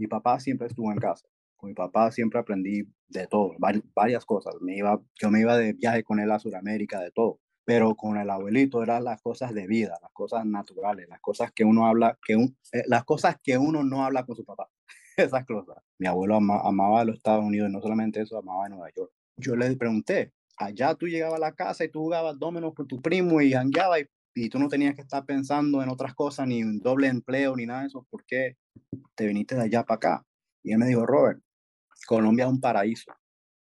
Mi papá siempre estuvo en casa. Con mi papá siempre aprendí de todo, varias cosas. Me iba, yo me iba de viaje con él a Sudamérica, de todo. pero con el abuelito eran las cosas de vida, las cosas naturales, las cosas que uno habla, que eh, las cosas que uno no habla con su papá, esas cosas. Mi abuelo amaba los Estados Unidos y no solamente eso, amaba Nueva York. Yo le pregunté, allá tú llegabas a la casa y tú jugabas dominos con tu primo y jangueabas y, y, tú no tenías que estar pensando en otras cosas, ni un doble empleo, ni nada de eso, ¿por qué te viniste de allá para acá? Y él me dijo, Robert, Colombia es un paraíso,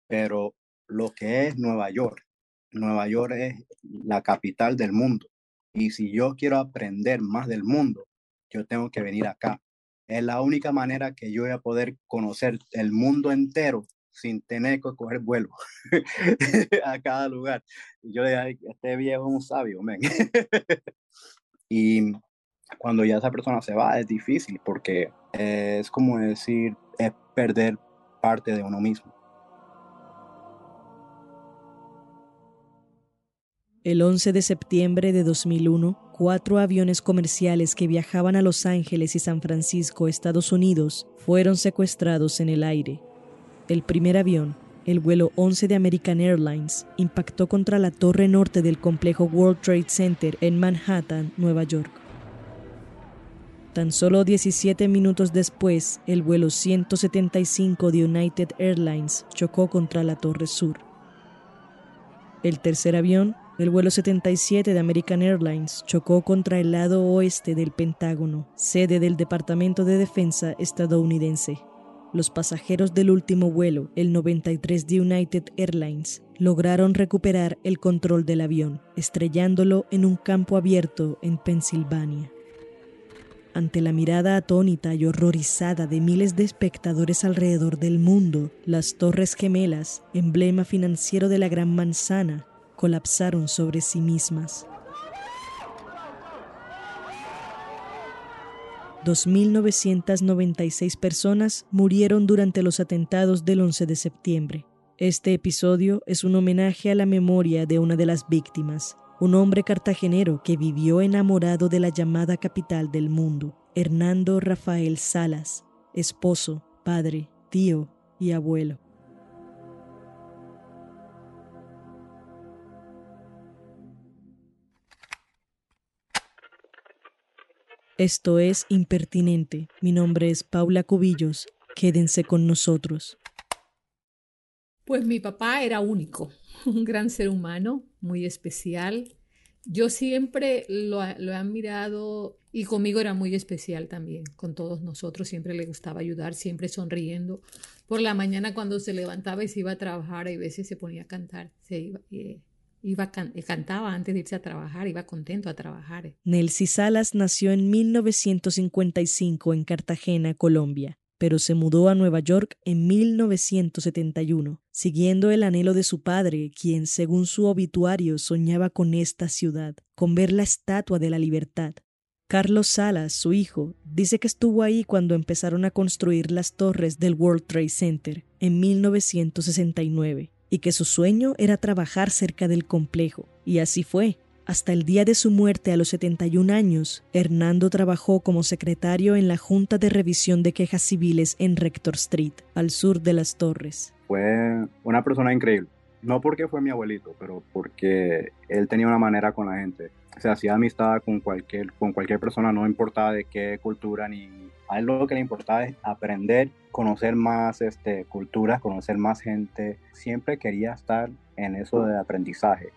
pero lo que es Nueva York Nueva York es la capital del mundo. Y si yo quiero aprender más del mundo, yo tengo que venir acá. Es la única manera que yo voy a poder conocer el mundo entero sin tener que coger vuelo a cada lugar. Yo le este viejo es un sabio, men. y cuando ya esa persona se va es difícil porque es como decir, es perder parte de uno mismo. El 11 de septiembre de 2001, cuatro aviones comerciales que viajaban a Los Ángeles y San Francisco, Estados Unidos, fueron secuestrados en el aire. El primer avión, el vuelo 11 de American Airlines, impactó contra la torre norte del complejo World Trade Center en Manhattan, Nueva York. Tan solo 17 minutos después, el vuelo 175 de United Airlines chocó contra la torre sur. El tercer avión, el vuelo 77 de American Airlines chocó contra el lado oeste del Pentágono, sede del Departamento de Defensa estadounidense. Los pasajeros del último vuelo, el 93 de United Airlines, lograron recuperar el control del avión, estrellándolo en un campo abierto en Pensilvania. Ante la mirada atónita y horrorizada de miles de espectadores alrededor del mundo, las Torres Gemelas, emblema financiero de la Gran Manzana, colapsaron sobre sí mismas. 2.996 personas murieron durante los atentados del 11 de septiembre. Este episodio es un homenaje a la memoria de una de las víctimas, un hombre cartagenero que vivió enamorado de la llamada capital del mundo, Hernando Rafael Salas, esposo, padre, tío y abuelo. Esto es Impertinente. Mi nombre es Paula Cubillos. Quédense con nosotros. Pues mi papá era único, un gran ser humano, muy especial. Yo siempre lo, he admirado y conmigo era muy especial también, con todos nosotros. Siempre le gustaba ayudar, siempre sonriendo. Por la mañana cuando se levantaba y se iba a trabajar, a veces se ponía a cantar, se iba, eh, Iba cantaba antes de irse a trabajar, iba contento a trabajar. Nelcy Salas nació en 1955 en Cartagena, Colombia, pero se mudó a Nueva York en 1971, siguiendo el anhelo de su padre, quien, según su obituario, soñaba con esta ciudad, con ver la Estatua de la Libertad. Carlos Salas, su hijo, dice que estuvo ahí cuando empezaron a construir las torres del World Trade Center en 1969 y que su sueño era trabajar cerca del complejo. Y así fue. Hasta el día de su muerte a los 71 años, Hernando trabajó como secretario en la Junta de Revisión de Quejas Civiles en Rector Street, al sur de las Torres. Fue una persona increíble. No porque fue mi abuelito, pero porque él tenía una manera con la gente. Se hacía amistad con cualquier, con cualquier persona, no importaba de qué cultura ni a él lo que le importaba es aprender, conocer más este, culturas, conocer más gente. Siempre quería estar en eso de aprendizaje.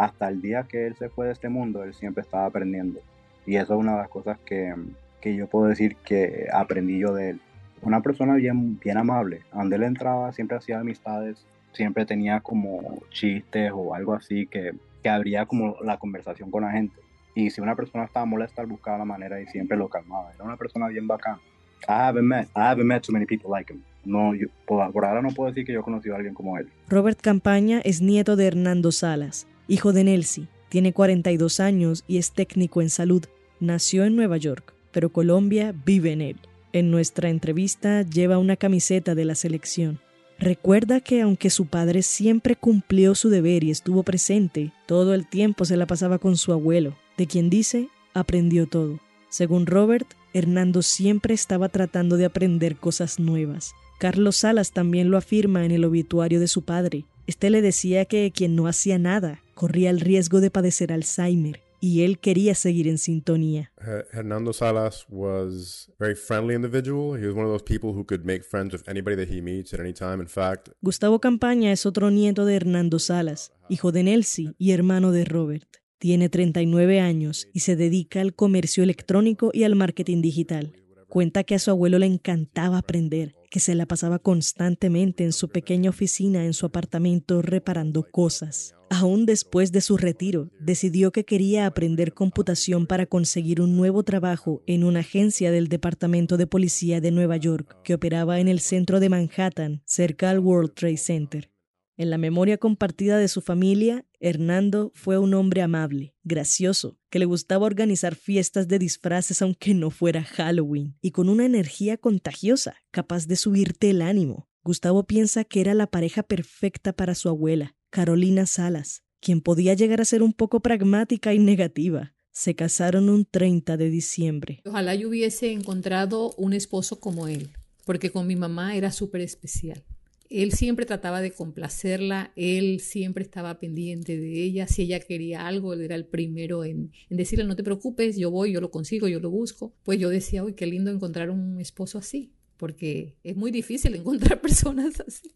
Hasta el día que él se fue de este mundo, él siempre estaba aprendiendo. Y eso es una de las cosas que, que yo puedo decir que aprendí yo de él. Una persona bien, bien amable. Donde él entraba, siempre hacía amistades, siempre tenía como chistes o algo así que, que abría como la conversación con la gente. Y si una persona estaba molesta, él buscaba la manera y siempre lo calmaba. Era una persona bien bacana. I haven't met, I haven't met too many people like him. No, yo, por, por ahora no puedo decir que yo he conocido a alguien como él. Robert Campaña es nieto de Hernando Salas, hijo de Nelsie. Tiene 42 años y es técnico en salud. Nació en Nueva York, pero Colombia vive en él. En nuestra entrevista lleva una camiseta de la selección. Recuerda que aunque su padre siempre cumplió su deber y estuvo presente, todo el tiempo se la pasaba con su abuelo, de quien dice aprendió todo. Según Robert, Hernando siempre estaba tratando de aprender cosas nuevas. Carlos Salas también lo afirma en el obituario de su padre. Este le decía que quien no hacía nada corría el riesgo de padecer Alzheimer y él quería seguir en sintonía. Hernando Salas was very friendly individual. He was one of those people who could make friends with anybody that he meets at any time. In fact, Gustavo Campaña es otro nieto de Hernando Salas, hijo de Nelsie y hermano de Robert. Tiene 39 años y se dedica al comercio electrónico y al marketing digital. Cuenta que a su abuelo le encantaba aprender, que se la pasaba constantemente en su pequeña oficina en su apartamento reparando cosas. Aún después de su retiro, decidió que quería aprender computación para conseguir un nuevo trabajo en una agencia del Departamento de Policía de Nueva York que operaba en el centro de Manhattan, cerca al World Trade Center. En la memoria compartida de su familia, Hernando fue un hombre amable, gracioso, que le gustaba organizar fiestas de disfraces aunque no fuera Halloween, y con una energía contagiosa, capaz de subirte el ánimo. Gustavo piensa que era la pareja perfecta para su abuela, Carolina Salas, quien podía llegar a ser un poco pragmática y negativa. Se casaron un 30 de diciembre. Ojalá yo hubiese encontrado un esposo como él, porque con mi mamá era súper especial él siempre trataba de complacerla, él siempre estaba pendiente de ella, si ella quería algo, él era el primero en, decirle, no te preocupes, yo voy, yo lo consigo, yo lo busco. Pues yo decía, uy, qué lindo encontrar un esposo así, porque es muy difícil encontrar personas así.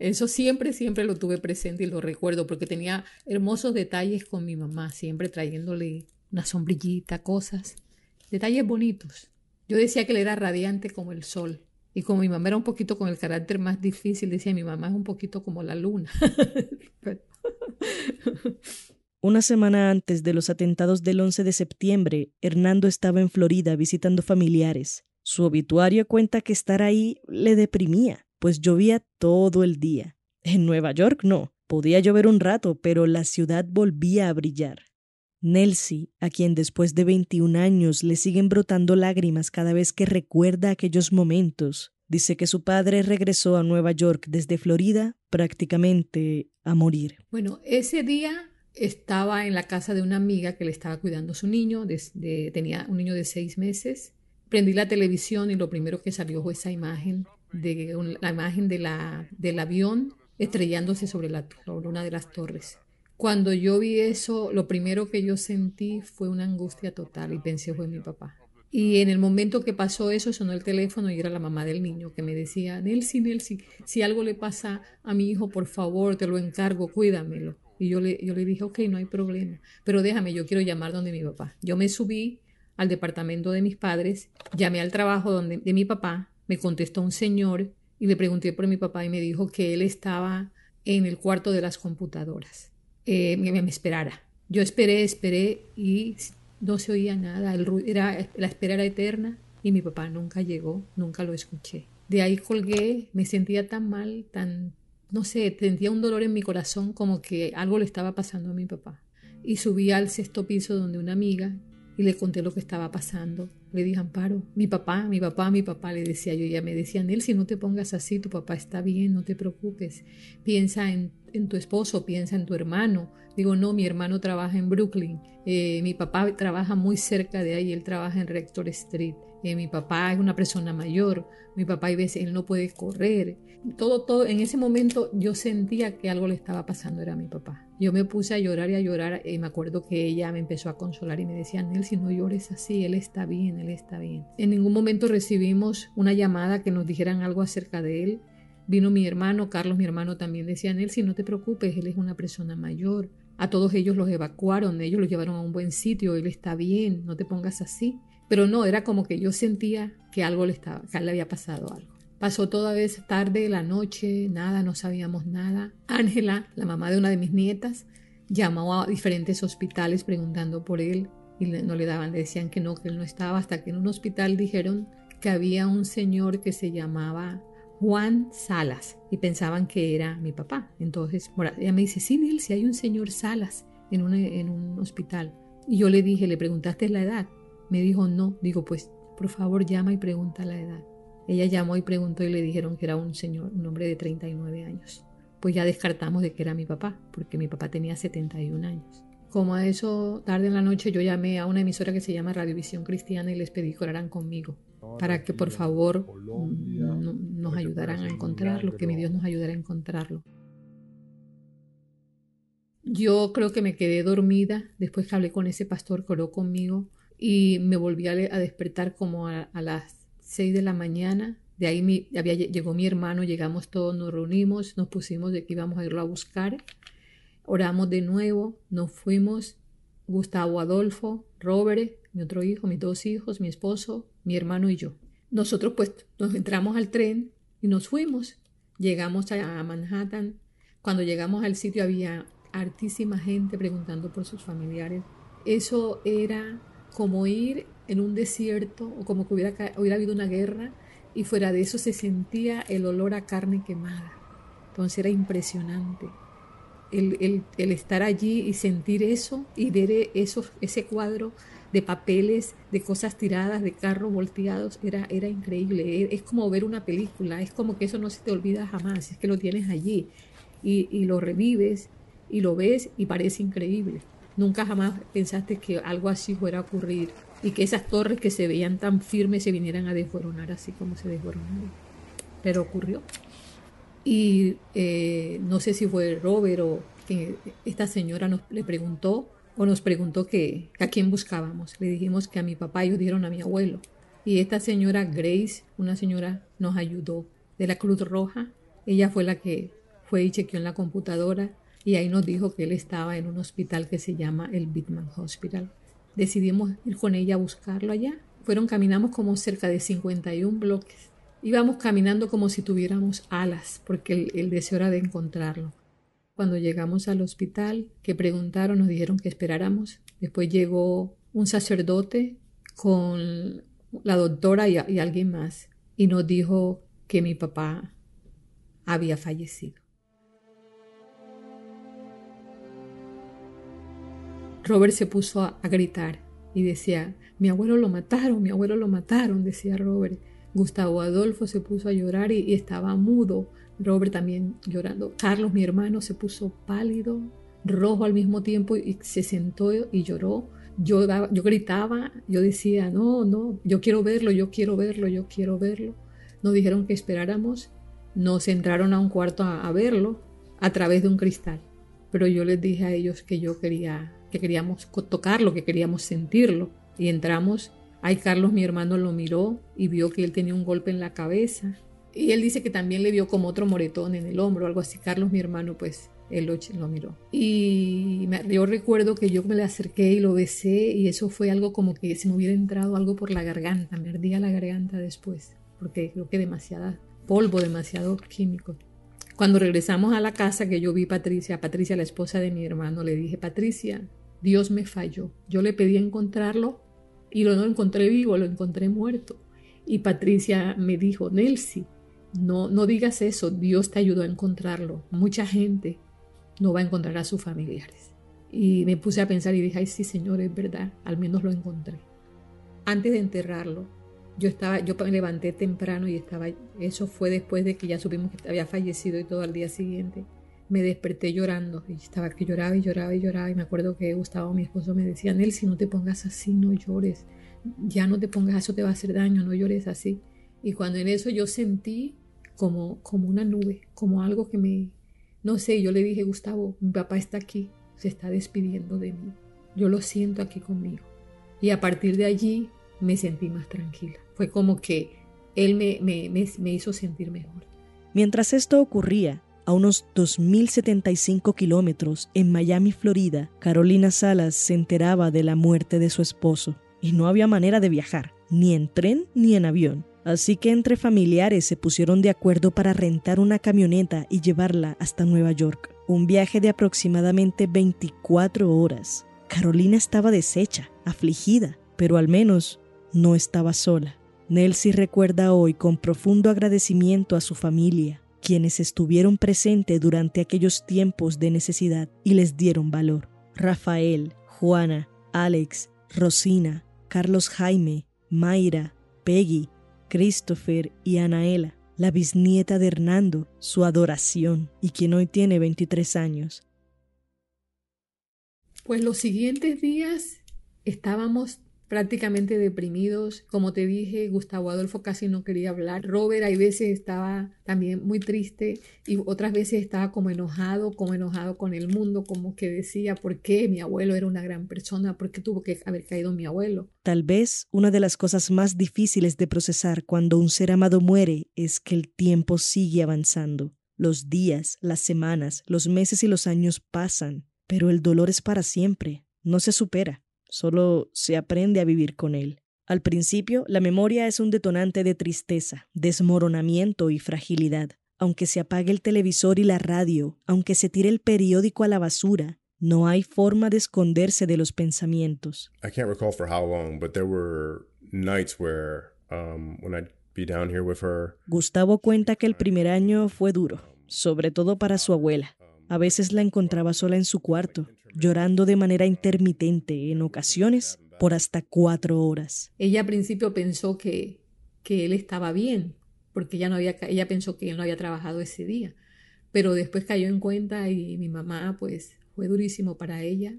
Eso siempre, siempre lo tuve presente y lo recuerdo porque tenía hermosos detalles con mi mamá, siempre trayéndole una sombrillita, cosas, detalles bonitos. Yo decía que él era radiante como el sol. Y como mi mamá era un poquito con el carácter más difícil, decía mi mamá es un poquito como la luna. Una semana antes de los atentados del 11 de septiembre, Hernando estaba en Florida visitando familiares. Su obituario cuenta que estar ahí le deprimía, pues llovía todo el día. En Nueva York no, podía llover un rato, pero la ciudad volvía a brillar. Nelsie, a quien después de 21 años le siguen brotando lágrimas cada vez que recuerda aquellos momentos, dice que su padre regresó a Nueva York desde Florida prácticamente a morir. Bueno, ese día estaba en la casa de una amiga que le estaba cuidando a su niño, tenía un niño de seis meses. Prendí la televisión y lo primero que salió fue esa imagen, de, la imagen del avión estrellándose sobre, la, sobre una de las torres. Cuando yo vi eso, lo primero que yo sentí fue una angustia total y pensé fue mi papá. Y en el momento que pasó eso, sonó el teléfono y era la mamá del niño que me decía, Nelsi, Nelsi, si algo le pasa a mi hijo, por favor, te lo encargo, cuídamelo. Y yo le, yo le dije, ok, no hay problema, pero déjame, yo quiero llamar donde mi papá. Yo me subí al departamento de mis padres, llamé al trabajo donde, de mi papá, me contestó un señor y le pregunté por mi papá y me dijo que él estaba en el cuarto de las computadoras eh, me, esperara. Yo esperé, esperé y no se oía nada. El, era, la espera era eterna y mi papá nunca llegó, nunca lo escuché. De ahí colgué, me sentía tan mal, tan, no sé, sentía un dolor en mi corazón como que algo le estaba pasando a mi papá. Y subí al sexto piso donde una amiga y le conté lo que estaba pasando. Le dije, Amparo, mi papá, mi papá, mi papá, le decía yo, ella me decía, si no te pongas así, tu papá está bien, no te preocupes, piensa en, en tu esposo, piensa en tu hermano. Digo, no, mi hermano trabaja en Brooklyn, eh, mi papá trabaja muy cerca de ahí, él trabaja en Rector Street. Eh, mi papá es una persona mayor, mi papá y veces él no puede correr. Todo, todo, en ese momento yo sentía que algo le estaba pasando, era mi papá. Yo me puse a llorar y a llorar y me acuerdo que ella me empezó a consolar y me decía, Nel, si no llores así, él está bien, él está bien. En ningún momento recibimos una llamada que nos dijeran algo acerca de él. Vino mi hermano, Carlos, mi hermano también decía, Nel, si no te preocupes, él es una persona mayor. A todos ellos los evacuaron, ellos los llevaron a un buen sitio, él está bien, no te pongas así. Pero no, era como que yo sentía que algo le estaba, que le había pasado algo. Pasó toda vez tarde, la noche, nada, no sabíamos nada. Ángela, la mamá de una de mis nietas, llamó a diferentes hospitales preguntando por él. y no le daban, le decían que no, que él no estaba, hasta que en un hospital dijeron que había un señor que se llamaba Juan Salas y pensaban que era mi papá. Entonces ella me dice, sí, Neil, si hay un señor Salas en un, en un hospital. Y yo le dije, ¿le preguntaste la edad? Me dijo, no. Digo, pues por favor llama y pregunta la edad. Ella llamó y preguntó y le dijeron que era un señor, un hombre de 39 años. Pues ya descartamos de que era mi papá, porque mi papá tenía 71 años. Como a eso, tarde en la noche, yo llamé a una emisora que se llama Radiovisión Cristiana y les pedí que oraran conmigo para que por favor nos ayudaran a encontrarlo, que mi Dios nos ayudara a encontrarlo. Yo creo que me quedé dormida después que hablé con ese pastor que oró conmigo y me volví a, despertar como a, las 6 de la mañana. De ahí había, llegó mi hermano, llegamos todos, nos reunimos, nos pusimos de que íbamos a irlo a buscar. Oramos de nuevo, nos fuimos, Gustavo Adolfo, Robert, mi otro hijo, mis dos hijos, mi esposo, mi hermano y yo. Nosotros pues nos entramos al tren y nos fuimos. Llegamos a Manhattan. Cuando llegamos al sitio había hartísima gente preguntando por sus familiares. Eso era como ir en un desierto o como que hubiera, hubiera habido una guerra y fuera de eso se sentía el olor a carne quemada. Entonces era impresionante. El, el, estar allí y sentir eso y ver eso, ese cuadro de papeles, de cosas tiradas, de carros volteados, era, era increíble. Es como ver una película, es como que eso no se te olvida jamás, es que lo tienes allí y, y lo revives y lo ves y parece increíble. Nunca jamás pensaste que algo así fuera a ocurrir y que esas torres que se veían tan firmes se vinieran a desboronar así como se desboronaron. Pero ocurrió. Y eh, no sé si fue Robert o que esta señora nos le preguntó o nos preguntó que, a quién buscábamos. Le dijimos que a mi papá, ellos dieron a mi abuelo. Y esta señora Grace, una señora, nos ayudó de la Cruz Roja. Ella fue la que fue y chequeó en la computadora y ahí nos dijo que él estaba en un hospital que se llama el Bitman Hospital. Decidimos ir con ella a buscarlo allá. Fueron, caminamos como cerca de 51 bloques. Íbamos caminando como si tuviéramos alas, porque el, el deseo era de encontrarlo. Cuando llegamos al hospital, que preguntaron, nos dijeron que esperáramos. Después llegó un sacerdote con la doctora y, y alguien más y nos dijo que mi papá había fallecido. Robert se puso a, gritar y decía, mi abuelo lo mataron, mi abuelo lo mataron, decía Robert. Gustavo Adolfo se puso a llorar y estaba mudo. Robert también llorando. Carlos, mi hermano, se puso pálido, rojo al mismo tiempo y se sentó y lloró. Yo, yo gritaba, yo decía, no, no, yo quiero verlo, yo quiero verlo, yo quiero verlo. Nos dijeron que esperáramos, nos entraron a un cuarto a, a verlo a través de un cristal. Pero yo les dije a ellos que yo quería, que queríamos tocarlo, que queríamos sentirlo. Y entramos, ahí Carlos, mi hermano, lo miró y vio que él tenía un golpe en la cabeza y él dice que también le vio como otro moretón en el hombro, algo así. Carlos, mi hermano, pues él lo, miró. Y yo recuerdo que yo me le acerqué y lo besé y eso fue algo como que se me hubiera entrado algo por la garganta, me ardía la garganta después, porque creo que demasiada polvo, demasiado químico. Cuando regresamos a la casa que yo vi Patricia, Patricia la esposa de mi hermano, le dije, Patricia, Dios me falló. Yo le pedí encontrarlo y lo no encontré vivo, lo encontré muerto. Y Patricia me dijo, Nelsi, no, no digas eso, Dios te ayudó a encontrarlo. Mucha gente no va a encontrar a sus familiares. Y me puse a pensar y dije, ay sí, Señor, es verdad, al menos lo encontré. Antes de enterrarlo, yo estaba, yo me levanté temprano y estaba, eso fue después de que ya supimos que había fallecido y todo al día siguiente. Me desperté llorando y estaba que lloraba y lloraba y lloraba y me acuerdo que Gustavo, mi esposo, me decía, Nel, si no te pongas así, no llores, ya no te pongas, eso te va a hacer daño, no llores así. Y cuando en eso yo sentí como, como una nube, como algo que me, no sé, yo le dije, Gustavo, mi papá está aquí, se está despidiendo de mí, yo lo siento aquí conmigo. Y a partir de allí me sentí más tranquila. Fue como que él me, me, me, hizo sentir mejor. Mientras esto ocurría, a unos 2.075 kilómetros en Miami, Florida, Carolina Salas se enteraba de la muerte de su esposo y no había manera de viajar, ni en tren ni en avión. Así que entre familiares se pusieron de acuerdo para rentar una camioneta y llevarla hasta Nueva York, un viaje de aproximadamente 24 horas. Carolina estaba deshecha, afligida, pero al menos no estaba sola. Nelsie recuerda hoy con profundo agradecimiento a su familia, quienes estuvieron presentes durante aquellos tiempos de necesidad y les dieron valor. Rafael, Juana, Alex, Rosina, Carlos Jaime, Mayra, Peggy, Christopher y Anaela, la bisnieta de Hernando, su adoración y quien hoy tiene 23 años. Pues los siguientes días estábamos prácticamente deprimidos. Como te dije, Gustavo Adolfo casi no quería hablar. Robert hay veces estaba también muy triste y otras veces estaba como enojado, como enojado con el mundo, como que decía, ¿por qué mi abuelo era una gran persona? ¿Por qué tuvo que haber caído mi abuelo? Tal vez una de las cosas más difíciles de procesar cuando un ser amado muere es que el tiempo sigue avanzando. Los días, las semanas, los meses y los años pasan, pero el dolor es para siempre, no se supera solo se aprende a vivir con él. Al principio, la memoria es un detonante de tristeza, desmoronamiento y fragilidad. Aunque se apague el televisor y la radio, aunque se tire el periódico a la basura, no hay forma de esconderse de los pensamientos. I can't recall for how long, but there were nights where um, when I'd be down here with her. Gustavo cuenta que el primer año fue duro, sobre todo para su abuela. A veces la encontraba sola en su cuarto, llorando de manera intermitente, en ocasiones por hasta cuatro horas. Ella al principio pensó que, que él estaba bien, porque ella, no había, ella pensó que él no había trabajado ese día, pero después cayó en cuenta y mi mamá pues fue durísimo para ella.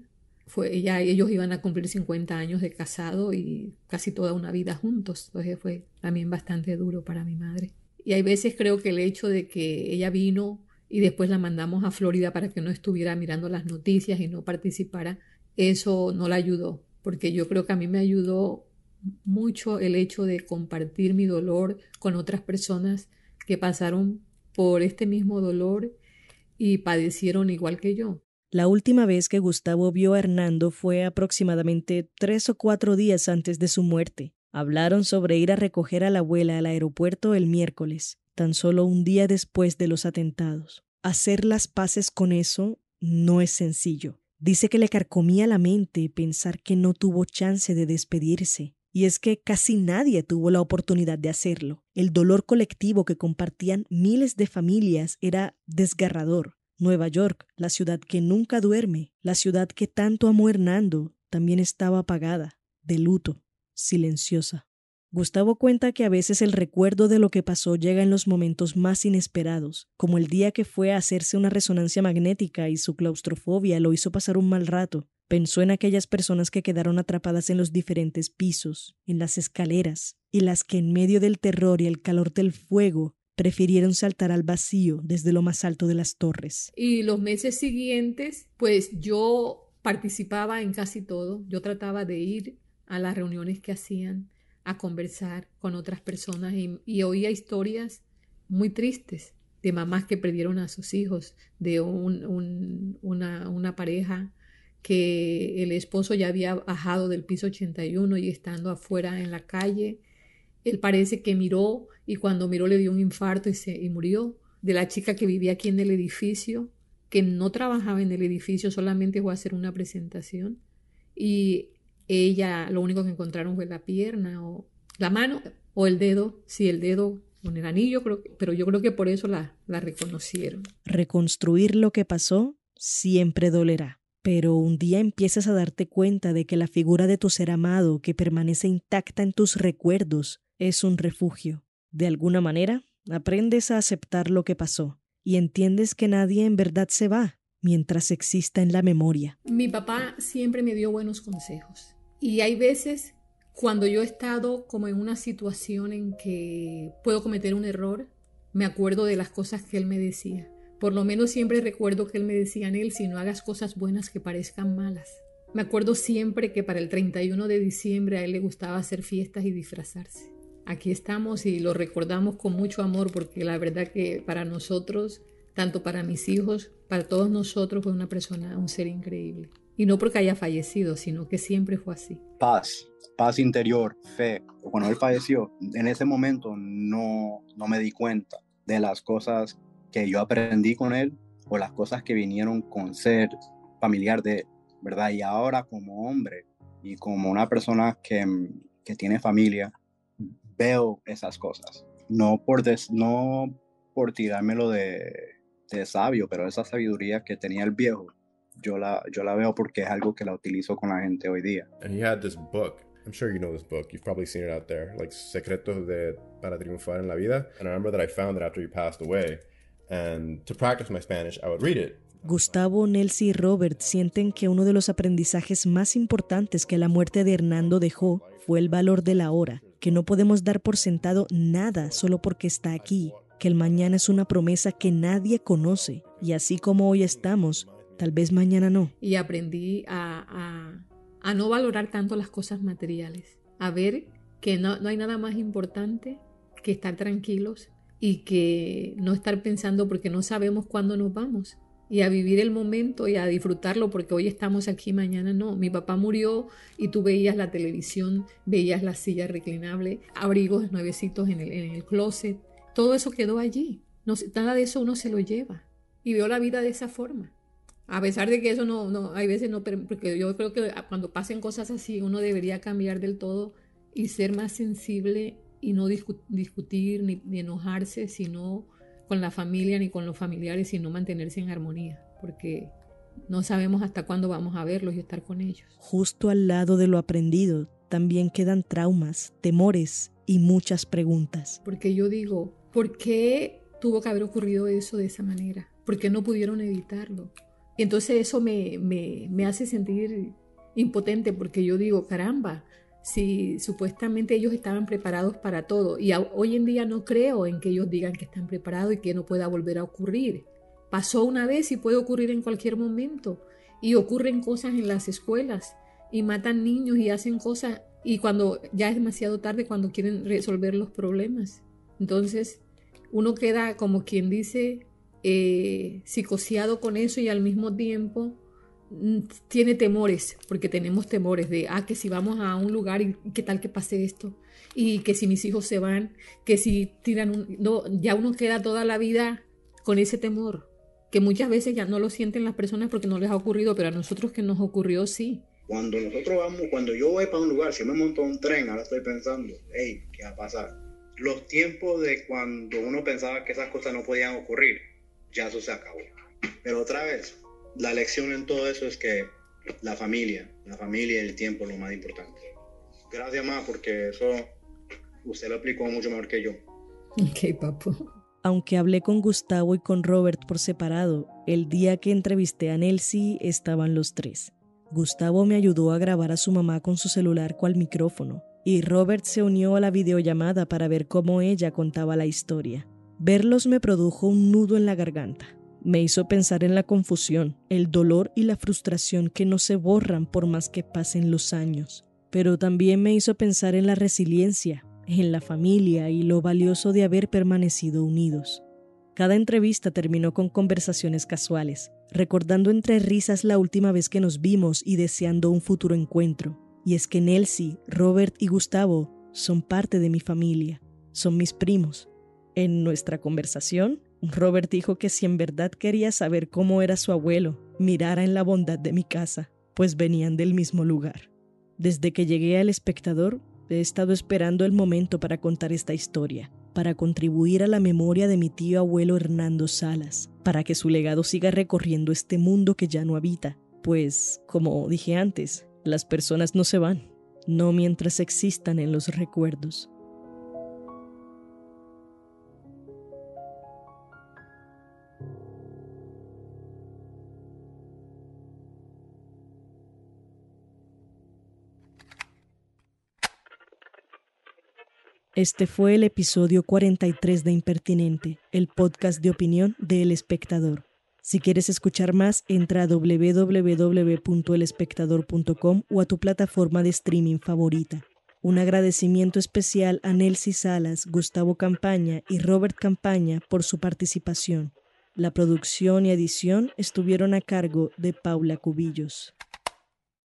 Fue, ella, ellos iban a cumplir 50 años de casado y casi toda una vida juntos, entonces fue también bastante duro para mi madre. Y hay veces creo que el hecho de que ella vino y después la mandamos a Florida para que no estuviera mirando las noticias y no participara, eso no la ayudó, porque yo creo que a mí me ayudó mucho el hecho de compartir mi dolor con otras personas que pasaron por este mismo dolor y padecieron igual que yo. La última vez que Gustavo vio a Hernando fue aproximadamente tres o cuatro días antes de su muerte. Hablaron sobre ir a recoger a la abuela al aeropuerto el miércoles tan solo un día después de los atentados. Hacer las paces con eso no es sencillo. Dice que le carcomía la mente pensar que no tuvo chance de despedirse. Y es que casi nadie tuvo la oportunidad de hacerlo. El dolor colectivo que compartían miles de familias era desgarrador. Nueva York, la ciudad que nunca duerme, la ciudad que tanto amó Hernando, también estaba apagada, de luto, silenciosa. Gustavo cuenta que a veces el recuerdo de lo que pasó llega en los momentos más inesperados, como el día que fue a hacerse una resonancia magnética y su claustrofobia lo hizo pasar un mal rato. Pensó en aquellas personas que quedaron atrapadas en los diferentes pisos, en las escaleras, y las que en medio del terror y el calor del fuego prefirieron saltar al vacío desde lo más alto de las torres. Y los meses siguientes, pues yo participaba en casi todo. Yo trataba de ir a las reuniones que hacían a conversar con otras personas y, oía historias muy tristes de mamás que perdieron a sus hijos, de una, una, pareja que el esposo ya había bajado del piso 81 y estando afuera en la calle, él parece que miró y cuando miró le dio un infarto y, se, y murió. De la chica que vivía aquí en el edificio, que no trabajaba en el edificio, solamente fue a hacer una presentación. Y ella lo único que encontraron fue la pierna o la mano o el dedo, sí, el dedo con el anillo, creo pero yo creo que por eso la, la reconocieron. Reconstruir lo que pasó siempre dolerá, pero un día empiezas a darte cuenta de que la figura de tu ser amado que permanece intacta en tus recuerdos es un refugio. De alguna manera, aprendes a aceptar lo que pasó y entiendes que nadie en verdad se va mientras exista en la memoria. Mi papá siempre me dio buenos consejos y hay veces cuando yo he estado como en una situación en que puedo cometer un error, me acuerdo de las cosas que él me decía. Por lo menos siempre recuerdo que él me decía, él si no hagas cosas buenas que parezcan malas. Me acuerdo siempre que para el 31 de diciembre a él le gustaba hacer fiestas y disfrazarse. Aquí estamos y lo recordamos con mucho amor porque la verdad que para nosotros, tanto para mis hijos, para todos nosotros fue una persona, un ser increíble. Y no porque haya fallecido, sino que siempre fue así. Paz, paz interior, fe. Cuando él falleció, en ese momento no, no me di cuenta de las cosas que yo aprendí con él o las cosas que vinieron con ser familiar de él. ¿verdad? Y ahora como hombre y como una persona que, que tiene familia, veo esas cosas. No por, des, no por tirármelo de, de sabio, pero esa sabiduría que tenía el viejo, yo la, yo la veo porque es algo que la utilizo con la gente hoy día. And he had this book. I'm sure you know this book. You've probably seen it out there, like Secretos de para triunfar en la vida. And I remember that I found it after he passed away. And to practice my Spanish, I would read it. Gustavo, Nelsie y Robert sienten que uno de los aprendizajes más importantes que la muerte de Hernando dejó fue el valor de la hora, que no podemos dar por sentado nada solo porque está aquí, que el mañana es una promesa que nadie conoce, y así como hoy estamos, tal vez mañana no. Y aprendí a, a, no valorar tanto las cosas materiales, a ver que no, no hay nada más importante que estar tranquilos y que no estar pensando porque no sabemos cuándo nos vamos y a vivir el momento y a disfrutarlo porque hoy estamos aquí, mañana no. Mi papá murió y tú veías la televisión, veías la silla reclinable, abrigos nuevecitos en el, en el closet. Todo eso quedó allí. No, nada de eso uno se lo lleva. Y veo la vida de esa forma. A pesar de que eso no, no, hay veces no, porque yo creo que cuando pasen cosas así, uno debería cambiar del todo y ser más sensible y no discutir ni, ni enojarse, sino con la familia ni con los familiares, sino mantenerse en armonía, porque no sabemos hasta cuándo vamos a verlos y estar con ellos. Justo al lado de lo aprendido también quedan traumas, temores y muchas preguntas. Porque yo digo, ¿por qué tuvo que haber ocurrido eso de esa manera? ¿Por qué no pudieron evitarlo? Y entonces eso me, me, me hace sentir impotente porque yo digo, caramba, si supuestamente ellos estaban preparados para todo. Y hoy en día no creo en que ellos digan que están preparados y que no pueda volver a ocurrir. Pasó una vez y puede ocurrir en cualquier momento. Y ocurren cosas en las escuelas y matan niños y hacen cosas y cuando ya es demasiado tarde cuando quieren resolver los problemas. Entonces uno queda como quien dice eh, con eso y al mismo tiempo Mm, tiene temores, porque tenemos temores de, ah, que si vamos a un lugar y qué tal que pase esto, y que si mis hijos se van, que si tiran un... No, ya uno queda toda la vida con ese temor, que muchas veces ya no lo sienten las personas porque no les ha ocurrido, pero a nosotros que nos ocurrió sí. Cuando nosotros vamos, cuando yo voy para un lugar, si me monto un tren, ahora estoy pensando, hey, ¿qué va a pasar? Los tiempos de cuando uno pensaba que esas cosas no podían ocurrir, ya eso se acabó. Pero otra vez, la lección en todo eso es que la familia, la familia y el tiempo es lo más importante. Gracias más porque eso usted lo explicó mucho mejor que yo. Ok, papu. Aunque hablé con Gustavo y con Robert por separado, el día que entrevisté a Nelsie estaban los tres. Gustavo me ayudó a grabar a su mamá con su celular cual micrófono, y Robert se unió a la videollamada para ver cómo ella contaba la historia. Verlos me produjo un nudo en la garganta me hizo pensar en la confusión, el dolor y la frustración que no se borran por más que pasen los años. Pero también me hizo pensar en la resiliencia, en la familia y lo valioso de haber permanecido unidos. Cada entrevista terminó con conversaciones casuales, recordando entre risas la última vez que nos vimos y deseando un futuro encuentro. Y es que Nelsie, Robert y Gustavo son parte de mi familia, son mis primos. En nuestra conversación Robert dijo que si en verdad quería saber cómo era su abuelo, mirara en la bondad de mi casa, pues venían del mismo lugar. Desde que llegué al espectador, he estado esperando el momento para contar esta historia, para contribuir a la memoria de mi tío abuelo Hernando Salas, para que su legado siga recorriendo este mundo que ya no habita, pues, como dije antes, las personas no se van, no mientras existan en los recuerdos. Este fue el episodio 43 de Impertinente, el podcast de opinión de El Espectador. Si quieres escuchar más, entra a www.elespectador.com o a tu plataforma de streaming favorita. Un agradecimiento especial a Nelcy Salas, Gustavo Campaña y Robert Campaña por su participación. La producción y edición estuvieron a cargo de Paula Cubillos.